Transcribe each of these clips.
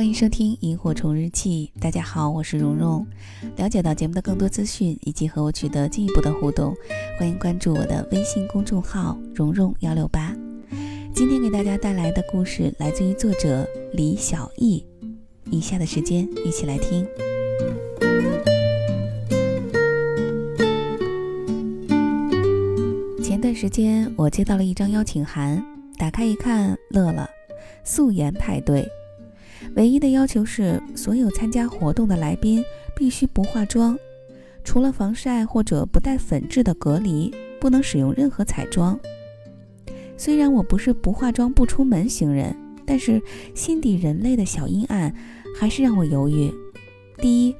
欢迎收听《萤火虫日记》，大家好，我是蓉蓉。了解到节目的更多资讯以及和我取得进一步的互动，欢迎关注我的微信公众号“蓉蓉幺六八”。今天给大家带来的故事来自于作者李小艺。以下的时间一起来听。前段时间我接到了一张邀请函，打开一看，乐了，素颜派对。唯一的要求是，所有参加活动的来宾必须不化妆，除了防晒或者不带粉质的隔离，不能使用任何彩妆。虽然我不是不化妆不出门型人，但是心底人类的小阴暗还是让我犹豫。第一，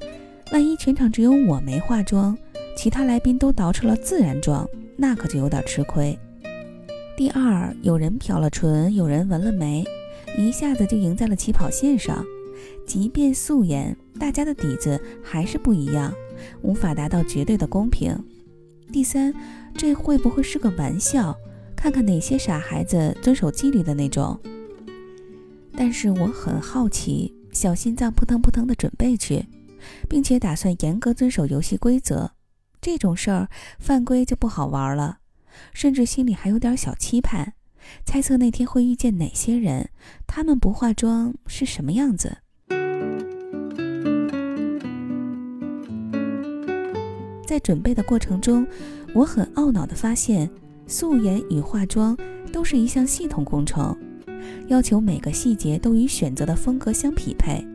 万一全场只有我没化妆，其他来宾都捯饬了自然妆，那可就有点吃亏。第二，有人漂了唇，有人纹了眉。一下子就赢在了起跑线上，即便素颜，大家的底子还是不一样，无法达到绝对的公平。第三，这会不会是个玩笑？看看哪些傻孩子遵守纪律的那种。但是我很好奇，小心脏扑腾扑腾的准备去，并且打算严格遵守游戏规则。这种事儿犯规就不好玩了，甚至心里还有点小期盼。猜测那天会遇见哪些人？他们不化妆是什么样子？在准备的过程中，我很懊恼地发现，素颜与化妆都是一项系统工程，要求每个细节都与选择的风格相匹配。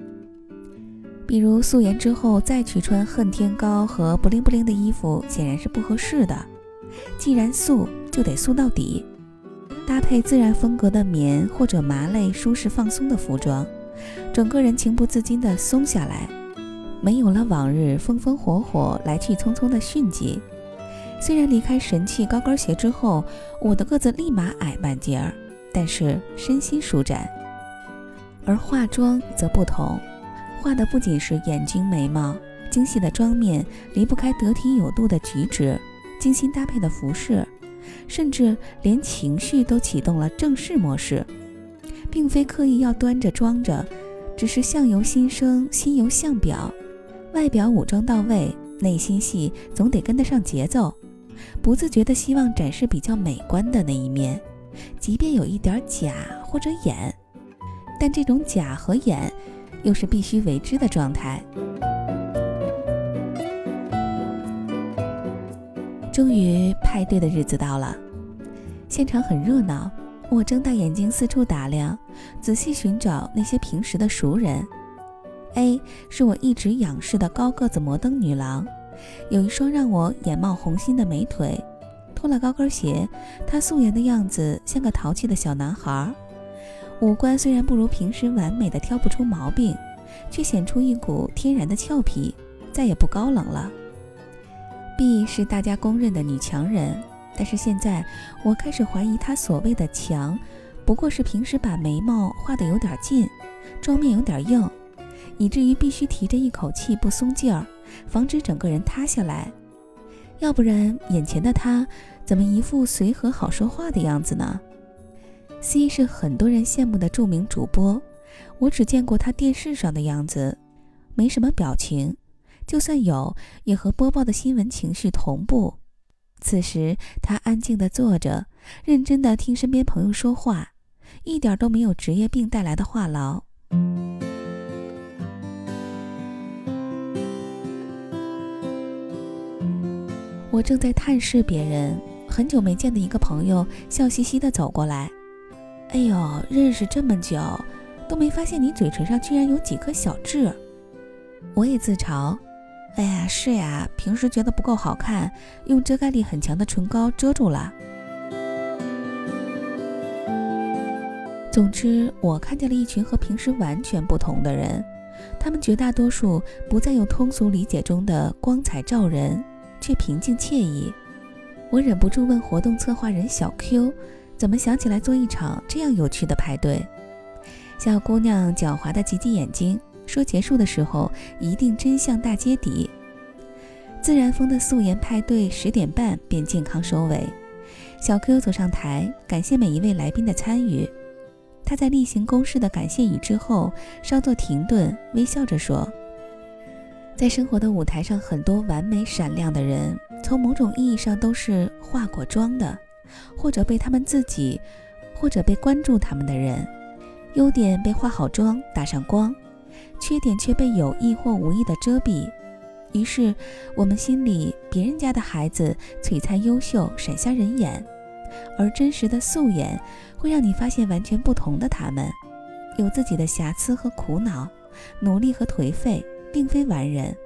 比如素颜之后再去穿恨天高和不灵不灵的衣服，显然是不合适的。既然素，就得素到底。搭配自然风格的棉或者麻类舒适放松的服装，整个人情不自禁地松下来，没有了往日风风火火、来去匆匆的迅疾。虽然离开神器高跟鞋之后，我的个子立马矮半截儿，但是身心舒展。而化妆则不同，画的不仅是眼睛、眉毛，精细的妆面离不开得体有度的举止，精心搭配的服饰。甚至连情绪都启动了正式模式，并非刻意要端着装着，只是相由心生，心由相表，外表武装到位，内心戏总得跟得上节奏，不自觉的希望展示比较美观的那一面，即便有一点假或者演，但这种假和演又是必须为之的状态。终于派对的日子到了，现场很热闹。我睁大眼睛四处打量，仔细寻找那些平时的熟人。A 是我一直仰视的高个子摩登女郎，有一双让我眼冒红心的美腿。脱了高跟鞋，她素颜的样子像个淘气的小男孩。五官虽然不如平时完美的挑不出毛病，却显出一股天然的俏皮，再也不高冷了。B 是大家公认的女强人，但是现在我开始怀疑她所谓的强，不过是平时把眉毛画得有点近，妆面有点硬，以至于必须提着一口气不松劲儿，防止整个人塌下来。要不然眼前的她怎么一副随和好说话的样子呢？C 是很多人羡慕的著名主播，我只见过她电视上的样子，没什么表情。就算有，也和播报的新闻情绪同步。此时，他安静地坐着，认真地听身边朋友说话，一点都没有职业病带来的话痨。我正在探视别人，很久没见的一个朋友笑嘻嘻地走过来：“哎呦，认识这么久，都没发现你嘴唇上居然有几颗小痣。”我也自嘲。哎呀，是呀，平时觉得不够好看，用遮盖力很强的唇膏遮住了。总之，我看见了一群和平时完全不同的人，他们绝大多数不再用通俗理解中的光彩照人，却平静惬意。我忍不住问活动策划人小 Q，怎么想起来做一场这样有趣的派对？小姑娘狡猾的挤挤眼睛。说结束的时候一定真相大揭底。自然风的素颜派对十点半便健康收尾。小 Q 走上台，感谢每一位来宾的参与。他在例行公事的感谢语之后，稍作停顿，微笑着说：“在生活的舞台上，很多完美闪亮的人，从某种意义上都是化过妆的，或者被他们自己，或者被关注他们的人。优点被化好妆，打上光，缺点却被有意或无意的遮蔽。于是，我们心里别人家的孩子璀璨优秀，闪瞎人眼。”而真实的素颜会让你发现完全不同的他们，有自己的瑕疵和苦恼，努力和颓废，并非完人。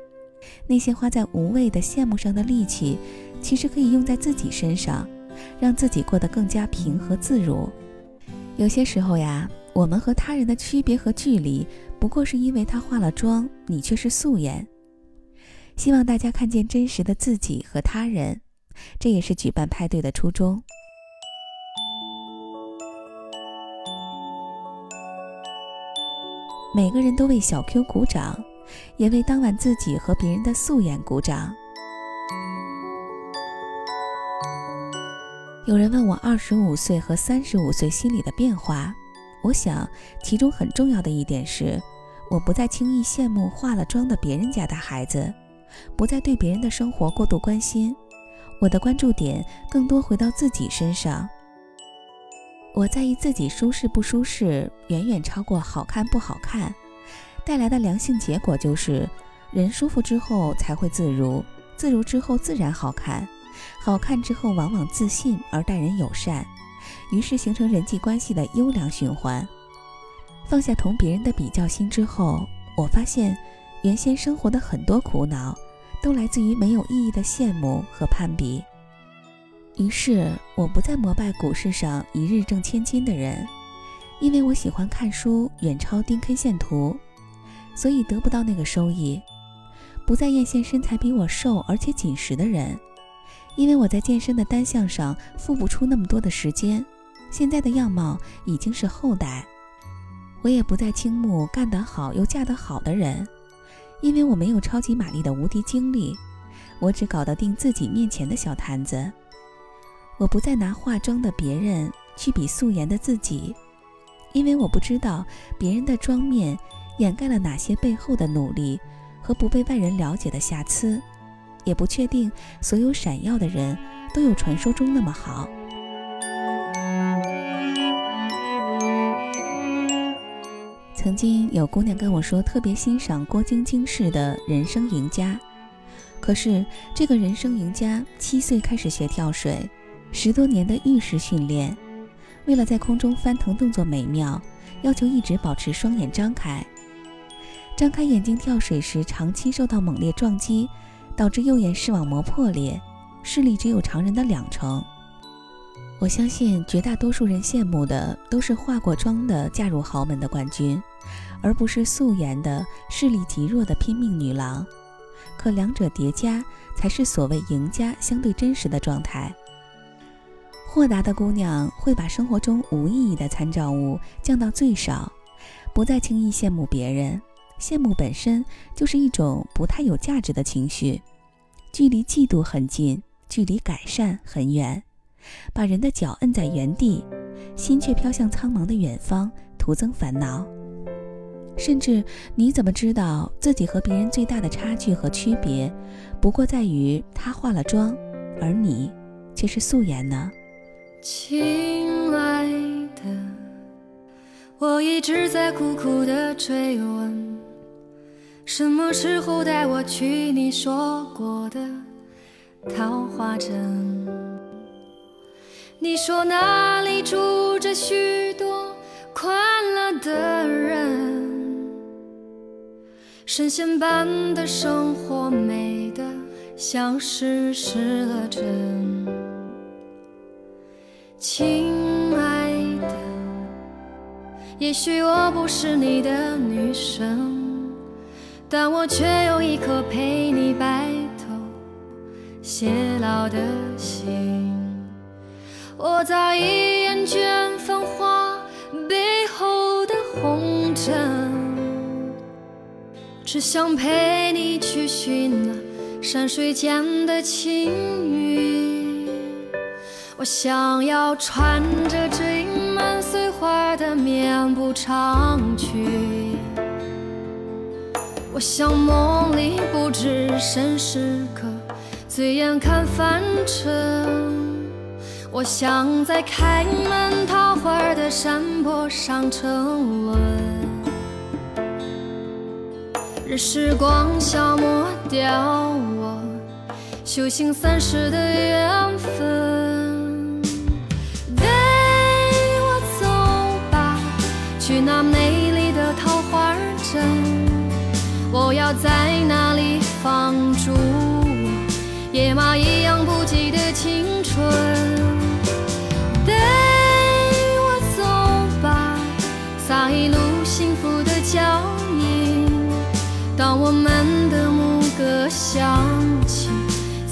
那些花在无谓的羡慕上的力气，其实可以用在自己身上，让自己过得更加平和自如。有些时候呀，我们和他人的区别和距离，不过是因为他化了妆，你却是素颜。希望大家看见真实的自己和他人，这也是举办派对的初衷。每个人都为小 Q 鼓掌，也为当晚自己和别人的素颜鼓掌。有人问我二十五岁和三十五岁心里的变化，我想其中很重要的一点是，我不再轻易羡慕化了妆的别人家的孩子，不再对别人的生活过度关心，我的关注点更多回到自己身上。我在意自己舒适不舒适，远远超过好看不好看。带来的良性结果就是，人舒服之后才会自如，自如之后自然好看，好看之后往往自信而待人友善，于是形成人际关系的优良循环。放下同别人的比较心之后，我发现，原先生活的很多苦恼，都来自于没有意义的羡慕和攀比。于是，我不再膜拜股市上一日挣千金的人，因为我喜欢看书远超丁 K 线图，所以得不到那个收益；不再艳羡身材比我瘦而且紧实的人，因为我在健身的单项上付不出那么多的时间，现在的样貌已经是后代；我也不再倾慕干得好又嫁得好的人，因为我没有超级玛丽的无敌精力，我只搞得定自己面前的小摊子。我不再拿化妆的别人去比素颜的自己，因为我不知道别人的妆面掩盖了哪些背后的努力和不被外人了解的瑕疵，也不确定所有闪耀的人都有传说中那么好。曾经有姑娘跟我说，特别欣赏郭晶晶式的人生赢家，可是这个人生赢家七岁开始学跳水。十多年的浴室训练，为了在空中翻腾动作美妙，要求一直保持双眼张开。张开眼睛跳水时，长期受到猛烈撞击，导致右眼视网膜破裂，视力只有常人的两成。我相信绝大多数人羡慕的都是化过妆的嫁入豪门的冠军，而不是素颜的视力极弱的拼命女郎。可两者叠加，才是所谓赢家相对真实的状态。豁达的姑娘会把生活中无意义的参照物降到最少，不再轻易羡慕别人。羡慕本身就是一种不太有价值的情绪，距离嫉妒很近，距离改善很远，把人的脚摁在原地，心却飘向苍茫的远方，徒增烦恼。甚至你怎么知道自己和别人最大的差距和区别，不过在于他化了妆，而你却是素颜呢？亲爱的，我一直在苦苦的追问，什么时候带我去你说过的桃花镇？你说那里住着许多快乐的人，神仙般的生活，美得像是失了真。亲爱的，也许我不是你的女神，但我却有一颗陪你白头偕老的心。我早已厌倦繁华背后的红尘，只想陪你去寻那山水间的情缘。我想要穿着缀满碎花的棉布长裙。我想梦里不知身是客，醉眼看凡尘。我想在开满桃花的山坡上沉沦，任时光消磨掉我修行三世的缘分。带我走吧，去那美丽的桃花镇，我要在那里放逐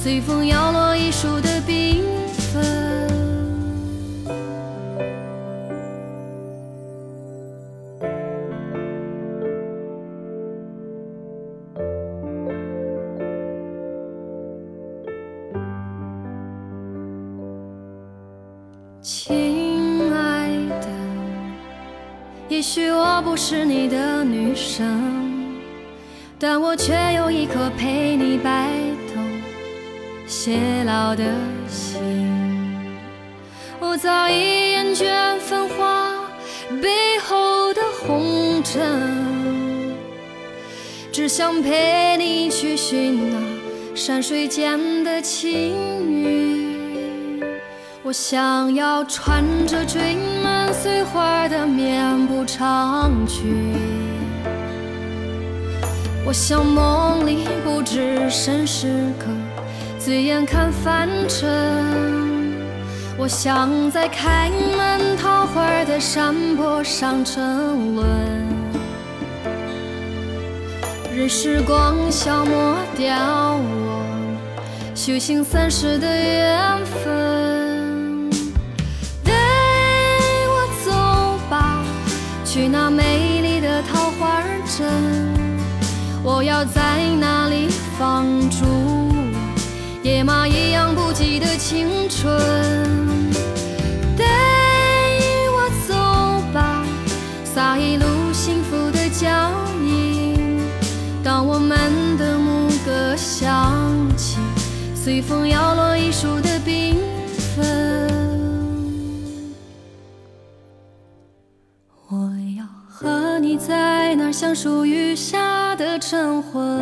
随风摇落一树的缤纷。亲爱的，也许我不是你的女神，但我却有一颗陪你白偕老的心。我早已厌倦繁华背后的红尘，只想陪你去寻那山水间的情侣。我想要穿着缀满碎花的棉布长裙，我想梦里不知身是客，醉眼看凡尘。我想在开满桃花的山坡上沉沦，任时光消磨掉我修行三世的缘分。带我走吧，去那美丽的桃花镇，我要在那里青春。带我走吧，撒一路幸福的脚印。当我们的牧歌响起，随风摇落一树的缤纷。我要和你在那儿享受余下的晨昏，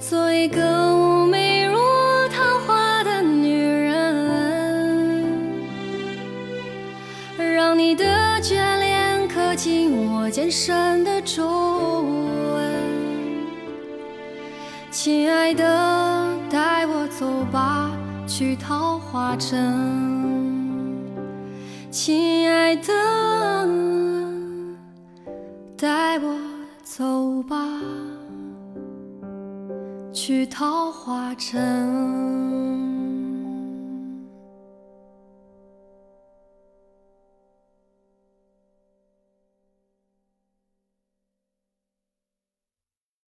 做一个我肩上的皱纹。亲爱的，带我走吧，去桃花镇。亲爱的，带我走吧，去桃花镇。